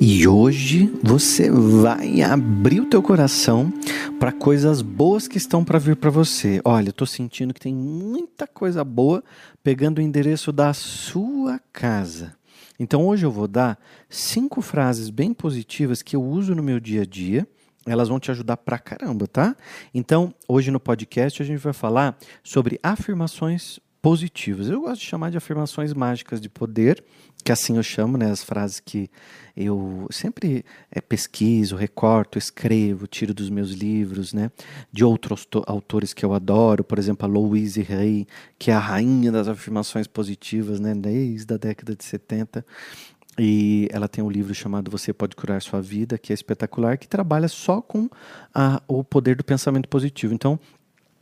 E hoje você vai abrir o teu coração para coisas boas que estão para vir para você. Olha, eu tô sentindo que tem muita coisa boa pegando o endereço da sua casa. Então hoje eu vou dar cinco frases bem positivas que eu uso no meu dia a dia. Elas vão te ajudar pra caramba, tá? Então, hoje no podcast a gente vai falar sobre afirmações positivas. Eu gosto de chamar de afirmações mágicas de poder, que assim eu chamo, né, as frases que eu sempre é, pesquiso, recorto, escrevo, tiro dos meus livros, né, de outros autores que eu adoro, por exemplo, a Louise Hay, que é a rainha das afirmações positivas, né, desde a década de 70. E ela tem um livro chamado Você Pode Curar Sua Vida, que é espetacular, que trabalha só com a, o poder do pensamento positivo. Então,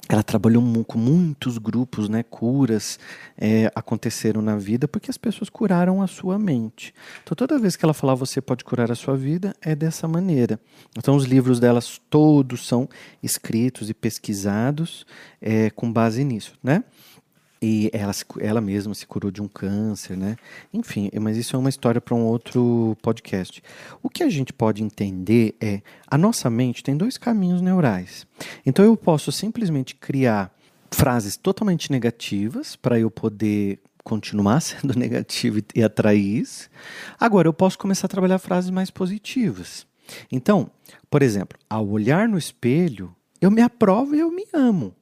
ela trabalhou com muitos grupos, né? Curas é, aconteceram na vida porque as pessoas curaram a sua mente. Então, toda vez que ela falar você pode curar a sua vida, é dessa maneira. Então, os livros delas todos são escritos e pesquisados é, com base nisso, né? E ela, ela mesma se curou de um câncer, né? Enfim, mas isso é uma história para um outro podcast. O que a gente pode entender é a nossa mente tem dois caminhos neurais. Então eu posso simplesmente criar frases totalmente negativas para eu poder continuar sendo negativo e atrair isso. Agora eu posso começar a trabalhar frases mais positivas. Então, por exemplo, ao olhar no espelho, eu me aprovo e eu me amo.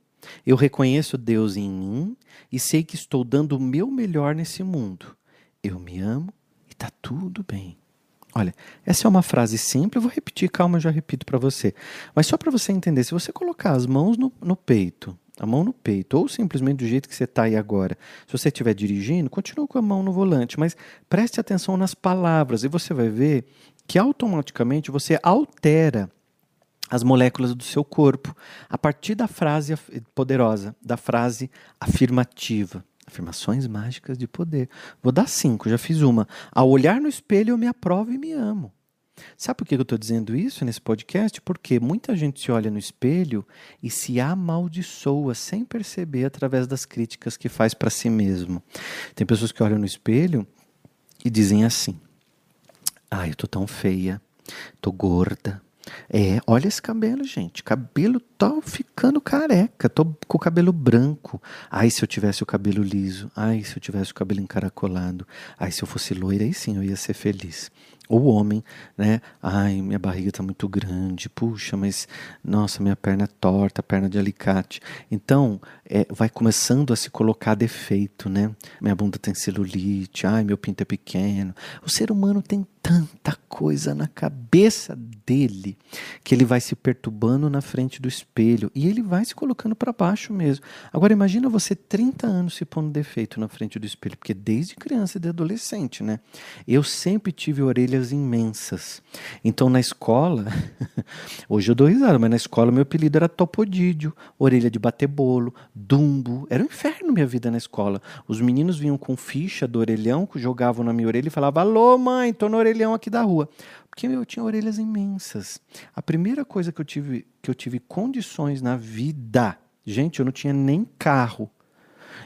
Eu reconheço Deus em mim e sei que estou dando o meu melhor nesse mundo. Eu me amo e está tudo bem. Olha, essa é uma frase simples, eu vou repetir, calma, eu já repito para você. Mas só para você entender, se você colocar as mãos no, no, peito, a mão no peito, ou simplesmente do jeito que você está aí agora, se você estiver dirigindo, continue com a mão no volante, mas preste atenção nas palavras e você vai ver que automaticamente você altera as moléculas do seu corpo a partir da frase poderosa, da frase afirmativa. Afirmações mágicas de poder. Vou dar cinco, já fiz uma. Ao olhar no espelho, eu me aprovo e me amo. Sabe por que eu estou dizendo isso nesse podcast? Porque muita gente se olha no espelho e se amaldiçoa sem perceber através das críticas que faz para si mesmo. Tem pessoas que olham no espelho e dizem assim: ah, eu tô tão feia, tô gorda, é, olha esse cabelo, gente. Cabelo tá ficando careca. Tô com o cabelo branco. Ai, se eu tivesse o cabelo liso. Ai, se eu tivesse o cabelo encaracolado. Ai, se eu fosse loira, aí sim eu ia ser feliz. Ou homem, né? Ai, minha barriga tá muito grande. Puxa, mas nossa, minha perna é torta, perna de alicate. Então, é, vai começando a se colocar defeito, né? Minha bunda tem celulite. Ai, meu pinto é pequeno. O ser humano tem tanta coisa na cabeça dele que ele vai se perturbando na frente do espelho e ele vai se colocando para baixo mesmo. Agora imagina você 30 anos se pondo defeito na frente do espelho, porque desde criança e de adolescente, né? Eu sempre tive orelhas imensas. Então na escola, hoje eu dou risada, mas na escola meu apelido era Topodídio, orelha de bater bolo, dumbo. Era um inferno minha vida na escola. Os meninos vinham com ficha do orelhão, jogavam na minha orelha e falavam: "Alô, mãe, tô orelha orelhão aqui da rua. Porque eu tinha orelhas imensas. A primeira coisa que eu tive, que eu tive condições na vida, gente, eu não tinha nem carro.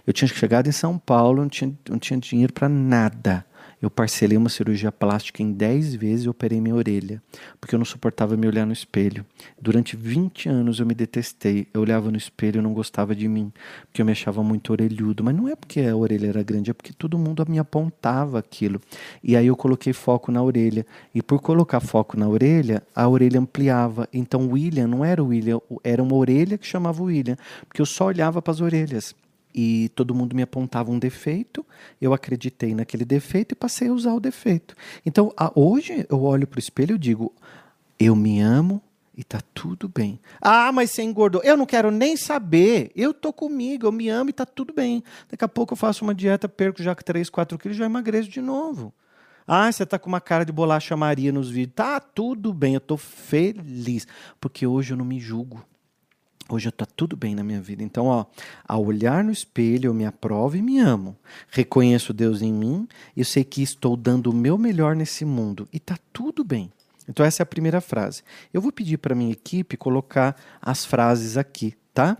Eu tinha chegado em São Paulo, não tinha, não tinha dinheiro para nada. Eu parcelei uma cirurgia plástica em 10 vezes e operei minha orelha, porque eu não suportava me olhar no espelho. Durante 20 anos eu me detestei. Eu olhava no espelho e não gostava de mim, porque eu me achava muito orelhudo. Mas não é porque a orelha era grande, é porque todo mundo me apontava aquilo. E aí eu coloquei foco na orelha. E por colocar foco na orelha, a orelha ampliava. Então William não era o William, era uma orelha que chamava William, porque eu só olhava para as orelhas e todo mundo me apontava um defeito, eu acreditei naquele defeito e passei a usar o defeito. Então, a, hoje eu olho para o espelho e digo: eu me amo e tá tudo bem. Ah, mas você engordou. Eu não quero nem saber. Eu tô comigo, eu me amo e tá tudo bem. Daqui a pouco eu faço uma dieta, perco já 3, 4 quilos e já emagreço de novo. Ah, você tá com uma cara de bolacha Maria nos vídeos. Tá tudo bem, eu tô feliz. Porque hoje eu não me julgo. Hoje está tudo bem na minha vida. Então, ó, ao olhar no espelho, eu me aprovo e me amo. Reconheço Deus em mim eu sei que estou dando o meu melhor nesse mundo. E está tudo bem. Então, essa é a primeira frase. Eu vou pedir para minha equipe colocar as frases aqui, tá?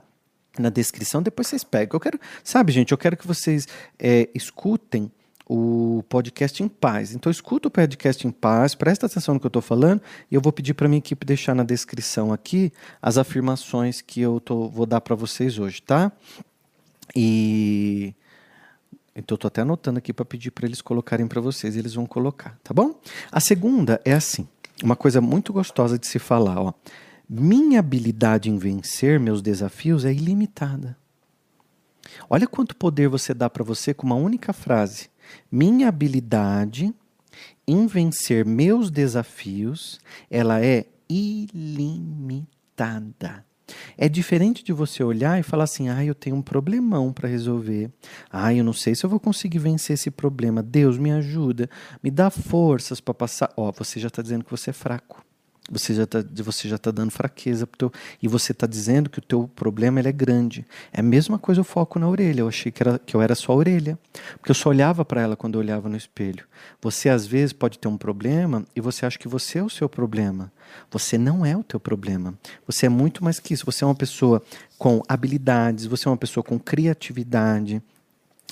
Na descrição, depois vocês pegam. Eu quero, sabe, gente, eu quero que vocês é, escutem o podcast em paz. Então escuta o podcast em paz, presta atenção no que eu estou falando e eu vou pedir para minha equipe deixar na descrição aqui as afirmações que eu tô, vou dar para vocês hoje, tá? E então eu tô até anotando aqui para pedir para eles colocarem para vocês, eles vão colocar, tá bom? A segunda é assim, uma coisa muito gostosa de se falar, ó. Minha habilidade em vencer meus desafios é ilimitada. Olha quanto poder você dá para você com uma única frase. Minha habilidade em vencer meus desafios, ela é ilimitada. É diferente de você olhar e falar assim: ah, eu tenho um problemão para resolver. Ah, eu não sei se eu vou conseguir vencer esse problema. Deus me ajuda, me dá forças para passar. Ó, oh, você já está dizendo que você é fraco. Você já está você já tá dando fraqueza pro teu, e você está dizendo que o teu problema ele é grande. É a mesma coisa o foco na orelha. Eu achei que, era, que eu era só a orelha, porque eu só olhava para ela quando eu olhava no espelho. Você às vezes pode ter um problema e você acha que você é o seu problema. Você não é o teu problema. Você é muito mais que isso. Você é uma pessoa com habilidades, você é uma pessoa com criatividade,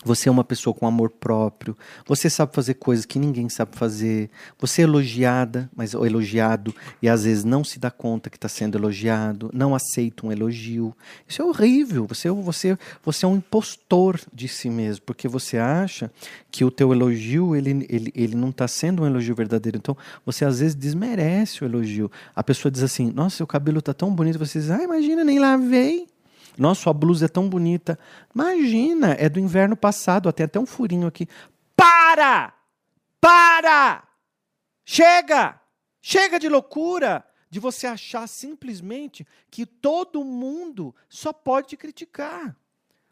você é uma pessoa com amor próprio. Você sabe fazer coisas que ninguém sabe fazer. Você é elogiada, mas ou elogiado e às vezes não se dá conta que está sendo elogiado, não aceita um elogio. Isso é horrível. Você, você, você é um impostor de si mesmo, porque você acha que o teu elogio ele, ele, ele não está sendo um elogio verdadeiro. Então você às vezes desmerece o elogio. A pessoa diz assim: Nossa, seu cabelo está tão bonito. Você diz: Ah, imagina, nem lavei. Nossa, sua blusa é tão bonita. Imagina, é do inverno passado, tem até um furinho aqui. Para! Para! Chega! Chega de loucura! De você achar simplesmente que todo mundo só pode criticar.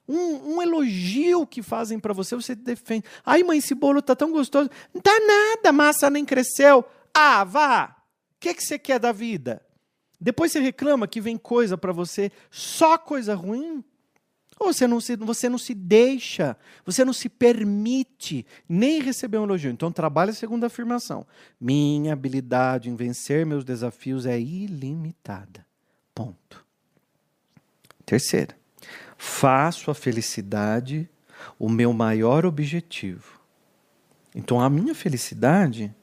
Um, um, elogio que fazem para você, você defende. Ai, mãe, esse bolo tá tão gostoso. Não tá nada, massa nem cresceu. Ah, vá! O que, que você quer da vida? Depois você reclama que vem coisa para você, só coisa ruim. Ou você não, se, você não se deixa, você não se permite nem receber um elogio. Então, trabalha a segunda afirmação. Minha habilidade em vencer meus desafios é ilimitada. Ponto. Terceira, faço a felicidade o meu maior objetivo. Então, a minha felicidade,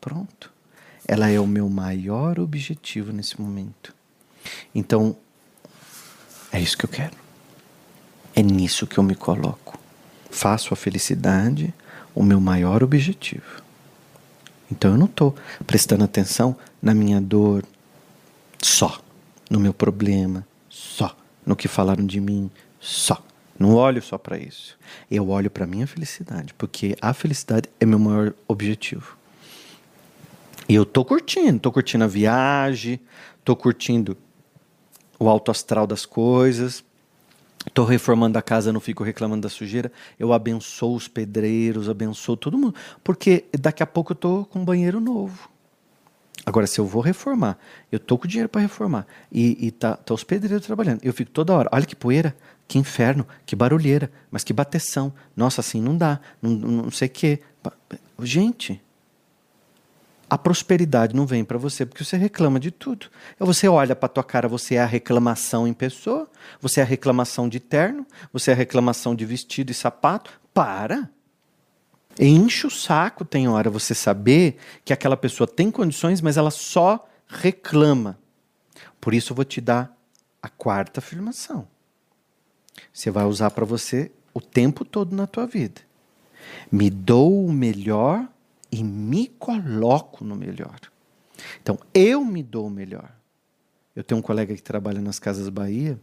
pronto ela é o meu maior objetivo nesse momento. Então, é isso que eu quero. É nisso que eu me coloco. Faço a felicidade o meu maior objetivo. Então eu não estou prestando atenção na minha dor só, no meu problema só, no que falaram de mim só. Não olho só para isso. Eu olho para a minha felicidade, porque a felicidade é meu maior objetivo. E eu tô curtindo, tô curtindo a viagem, tô curtindo o alto astral das coisas. Tô reformando a casa, não fico reclamando da sujeira. Eu abençoo os pedreiros, abençoo todo mundo. Porque daqui a pouco eu tô com um banheiro novo. Agora, se eu vou reformar, eu tô com dinheiro para reformar e, e tá, tá, os pedreiros trabalhando. Eu fico toda hora, olha que poeira, que inferno, que barulheira, mas que bateção. Nossa, assim não dá, não, não sei o quê. Gente, a prosperidade não vem para você porque você reclama de tudo. Você olha para tua cara, você é a reclamação em pessoa, você é a reclamação de terno, você é a reclamação de vestido e sapato. Para. Enche o saco, tem hora você saber que aquela pessoa tem condições, mas ela só reclama. Por isso eu vou te dar a quarta afirmação. Você vai usar para você o tempo todo na tua vida. Me dou o melhor e me coloco no melhor. Então, eu me dou o melhor. Eu tenho um colega que trabalha nas Casas Bahia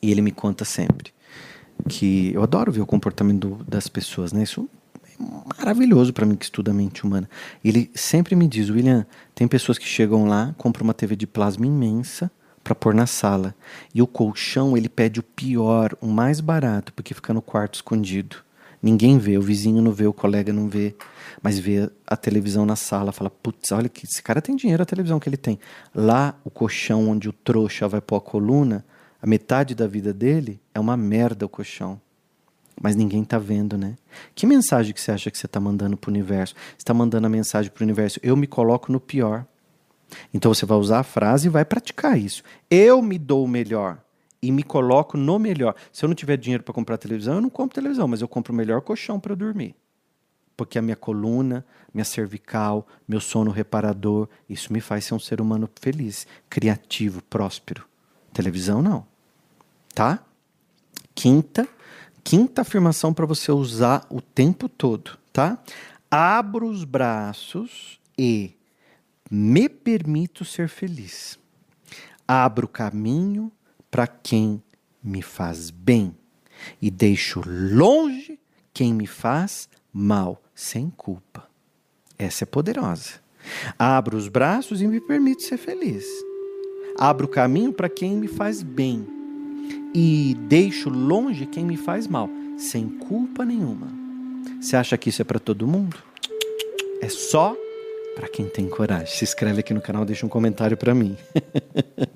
e ele me conta sempre que eu adoro ver o comportamento das pessoas, né? Isso é maravilhoso para mim que estuda a mente humana. Ele sempre me diz, William, tem pessoas que chegam lá, compram uma TV de plasma imensa para pôr na sala e o colchão ele pede o pior, o mais barato, porque fica no quarto escondido. Ninguém vê, o vizinho não vê, o colega não vê, mas vê a televisão na sala, fala: putz, olha que esse cara tem dinheiro, a televisão que ele tem. Lá, o colchão onde o trouxa vai pôr a coluna, a metade da vida dele é uma merda o colchão. Mas ninguém tá vendo, né? Que mensagem que você acha que você está mandando para o universo? Você está mandando a mensagem para o universo: eu me coloco no pior. Então você vai usar a frase e vai praticar isso. Eu me dou o melhor e me coloco no melhor. Se eu não tiver dinheiro para comprar televisão, eu não compro televisão, mas eu compro o melhor colchão para dormir. porque a minha coluna, minha cervical, meu sono reparador, isso me faz ser um ser humano feliz, criativo, próspero. Televisão não. Tá? Quinta, quinta afirmação para você usar o tempo todo, tá? Abro os braços e me permito ser feliz. Abro caminho para quem me faz bem e deixo longe quem me faz mal, sem culpa. Essa é poderosa. Abro os braços e me permito ser feliz. Abro caminho para quem me faz bem e deixo longe quem me faz mal, sem culpa nenhuma. Você acha que isso é para todo mundo? É só para quem tem coragem. Se inscreve aqui no canal, deixa um comentário para mim.